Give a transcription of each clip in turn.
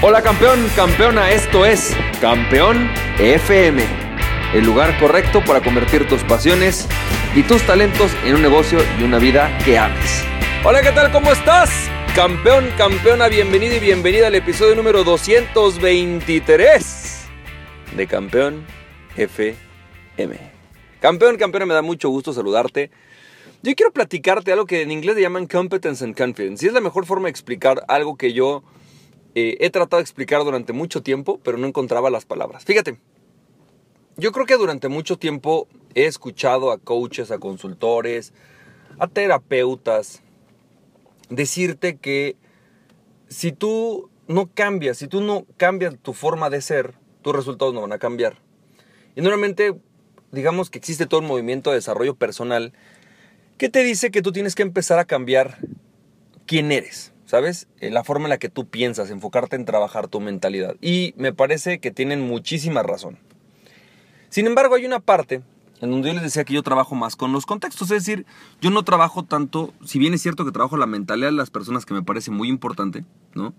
Hola campeón, campeona, esto es Campeón FM, el lugar correcto para convertir tus pasiones y tus talentos en un negocio y una vida que ames. Hola, ¿qué tal? ¿Cómo estás? Campeón, campeona, bienvenido y bienvenida al episodio número 223 de Campeón FM. Campeón, campeona, me da mucho gusto saludarte. Yo quiero platicarte algo que en inglés le llaman competence and confidence. Y es la mejor forma de explicar algo que yo eh, he tratado de explicar durante mucho tiempo, pero no encontraba las palabras. Fíjate, yo creo que durante mucho tiempo he escuchado a coaches, a consultores, a terapeutas decirte que si tú no cambias, si tú no cambias tu forma de ser, tus resultados no van a cambiar. Y normalmente, digamos que existe todo un movimiento de desarrollo personal que te dice que tú tienes que empezar a cambiar quién eres. ¿Sabes? Eh, la forma en la que tú piensas, enfocarte en trabajar tu mentalidad. Y me parece que tienen muchísima razón. Sin embargo, hay una parte en donde yo les decía que yo trabajo más con los contextos, es decir, yo no trabajo tanto, si bien es cierto que trabajo la mentalidad de las personas, que me parece muy importante, ¿no?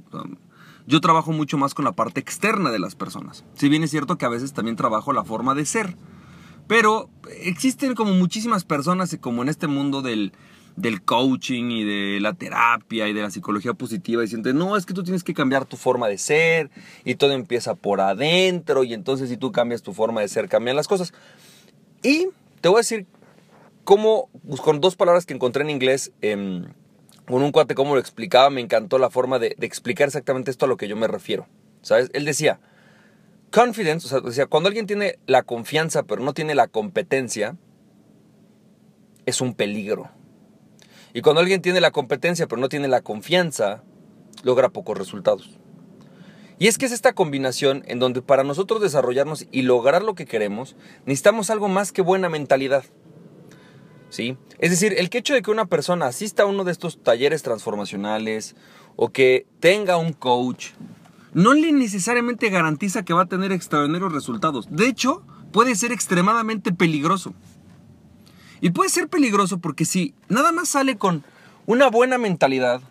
yo trabajo mucho más con la parte externa de las personas. Si bien es cierto que a veces también trabajo la forma de ser. Pero existen como muchísimas personas, como en este mundo del, del coaching y de la terapia y de la psicología positiva diciendo, no, es que tú tienes que cambiar tu forma de ser y todo empieza por adentro y entonces si tú cambias tu forma de ser, cambian las cosas. Y te voy a decir cómo, pues, con dos palabras que encontré en inglés, con un cuate cómo lo explicaba, me encantó la forma de, de explicar exactamente esto a lo que yo me refiero. ¿Sabes? Él decía, confidence, o sea, decía, cuando alguien tiene la confianza pero no tiene la competencia, es un peligro. Y cuando alguien tiene la competencia pero no tiene la confianza, logra pocos resultados. Y es que es esta combinación en donde para nosotros desarrollarnos y lograr lo que queremos, necesitamos algo más que buena mentalidad. ¿Sí? Es decir, el hecho de que una persona asista a uno de estos talleres transformacionales o que tenga un coach, no le necesariamente garantiza que va a tener extraordinarios resultados. De hecho, puede ser extremadamente peligroso. Y puede ser peligroso porque si nada más sale con una buena mentalidad,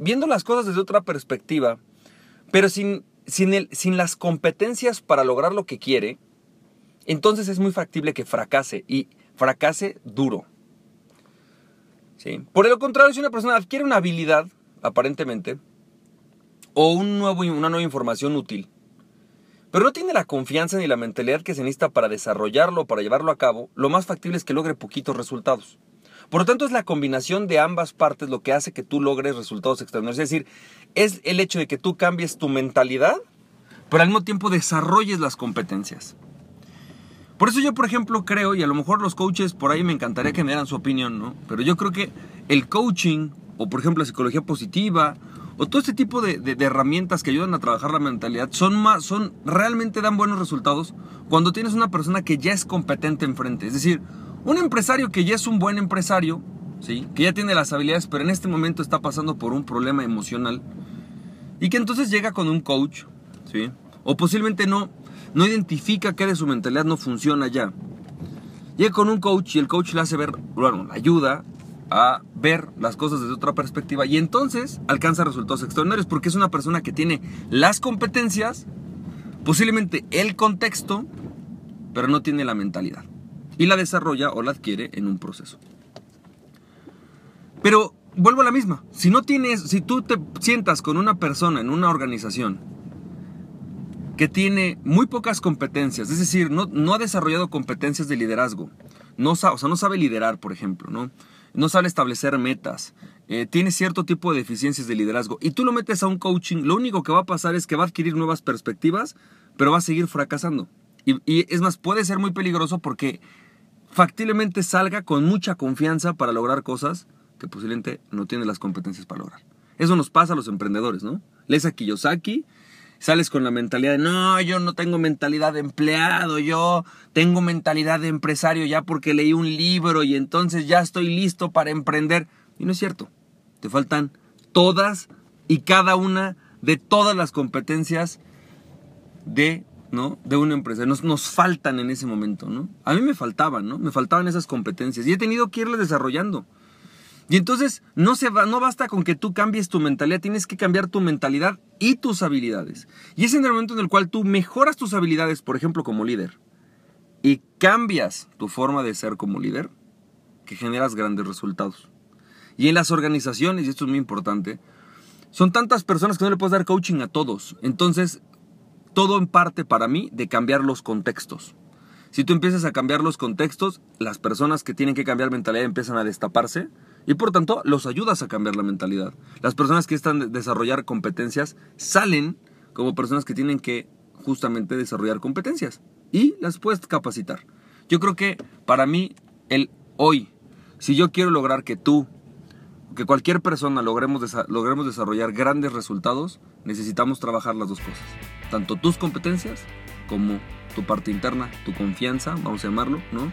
viendo las cosas desde otra perspectiva, pero sin, sin, el, sin las competencias para lograr lo que quiere, entonces es muy factible que fracase y fracase duro. Por el contrario, si una persona adquiere una habilidad, aparentemente, o un nuevo, una nueva información útil, pero no tiene la confianza ni la mentalidad que se necesita para desarrollarlo, para llevarlo a cabo, lo más factible es que logre poquitos resultados. Por lo tanto, es la combinación de ambas partes lo que hace que tú logres resultados extraordinarios. Es decir, es el hecho de que tú cambies tu mentalidad, pero al mismo tiempo desarrolles las competencias. Por eso yo, por ejemplo, creo, y a lo mejor los coaches por ahí me encantaría que me dieran su opinión, ¿no? Pero yo creo que el coaching, o por ejemplo la psicología positiva, o todo este tipo de, herramientas que ayudan a trabajar la mentalidad son más, son, realmente dan buenos resultados cuando tienes una persona que ya es competente enfrente. Es decir, un empresario que ya es un buen empresario, ¿sí? que ya tiene las habilidades, pero en este momento está pasando por un problema emocional y que entonces llega con un coach, ¿sí? o posiblemente no, no identifica que de su mentalidad no funciona ya. Llega con un coach y el coach le hace ver, bueno, la ayuda a ver las cosas desde otra perspectiva y entonces alcanza resultados extraordinarios porque es una persona que tiene las competencias, posiblemente el contexto, pero no tiene la mentalidad y la desarrolla o la adquiere en un proceso. Pero vuelvo a la misma, si no tienes, si tú te sientas con una persona en una organización que tiene muy pocas competencias, es decir, no, no ha desarrollado competencias de liderazgo, no, o sea, no sabe liderar, por ejemplo, ¿no? No sabe establecer metas, eh, tiene cierto tipo de deficiencias de liderazgo y tú lo metes a un coaching, lo único que va a pasar es que va a adquirir nuevas perspectivas, pero va a seguir fracasando. Y, es más, puede ser muy peligroso porque factiblemente salga con mucha confianza para lograr cosas que posiblemente no tiene las competencias para lograr. Eso nos pasa a los emprendedores, ¿no? Lees Kiyosaki sales con la mentalidad de, no, yo no tengo mentalidad de empleado, yo tengo mentalidad de empresario ya porque leí un libro y entonces ya estoy listo para emprender. Y no es cierto. Te faltan todas y cada una de todas las competencias de, ¿no? de una empresa. Nos, nos faltan en ese momento, ¿no? A mí me faltaban, ¿no? Me faltaban esas competencias y he tenido que irlas desarrollando. Y entonces no, se va, no basta con que tú cambies tu mentalidad, tienes que cambiar tu mentalidad y tus habilidades. Y es en el momento en el cual tú mejoras tus habilidades, por ejemplo, como líder, y cambias tu forma de ser como líder, que generas grandes resultados. Y en las organizaciones, y esto es muy importante, son tantas personas que no le puedes dar coaching a todos. Entonces, todo en parte para mí de cambiar los contextos. Si tú empiezas a cambiar los contextos, las personas que tienen que cambiar mentalidad empiezan a destaparse y por tanto los ayudas a cambiar la mentalidad. Las personas que están desarrollar competencias salen como personas que tienen que justamente desarrollar competencias y las puedes capacitar. Yo creo que para mí el hoy, si yo quiero lograr que tú, que cualquier persona logremos, logremos desarrollar grandes resultados, necesitamos trabajar las dos cosas. Tanto tus competencias como tu parte interna, tu confianza, vamos a llamarlo, ¿no?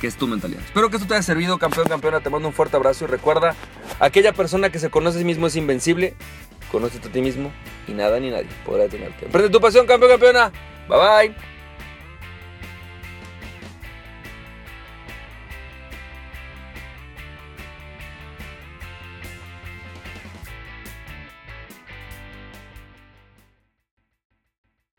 Que es tu mentalidad. Espero que esto te haya servido, campeón, campeona. Te mando un fuerte abrazo y recuerda, aquella persona que se conoce a sí mismo es invencible. Conócete a ti mismo y nada ni nadie podrá detenerte. Emprende tu pasión, campeón, campeona. Bye bye.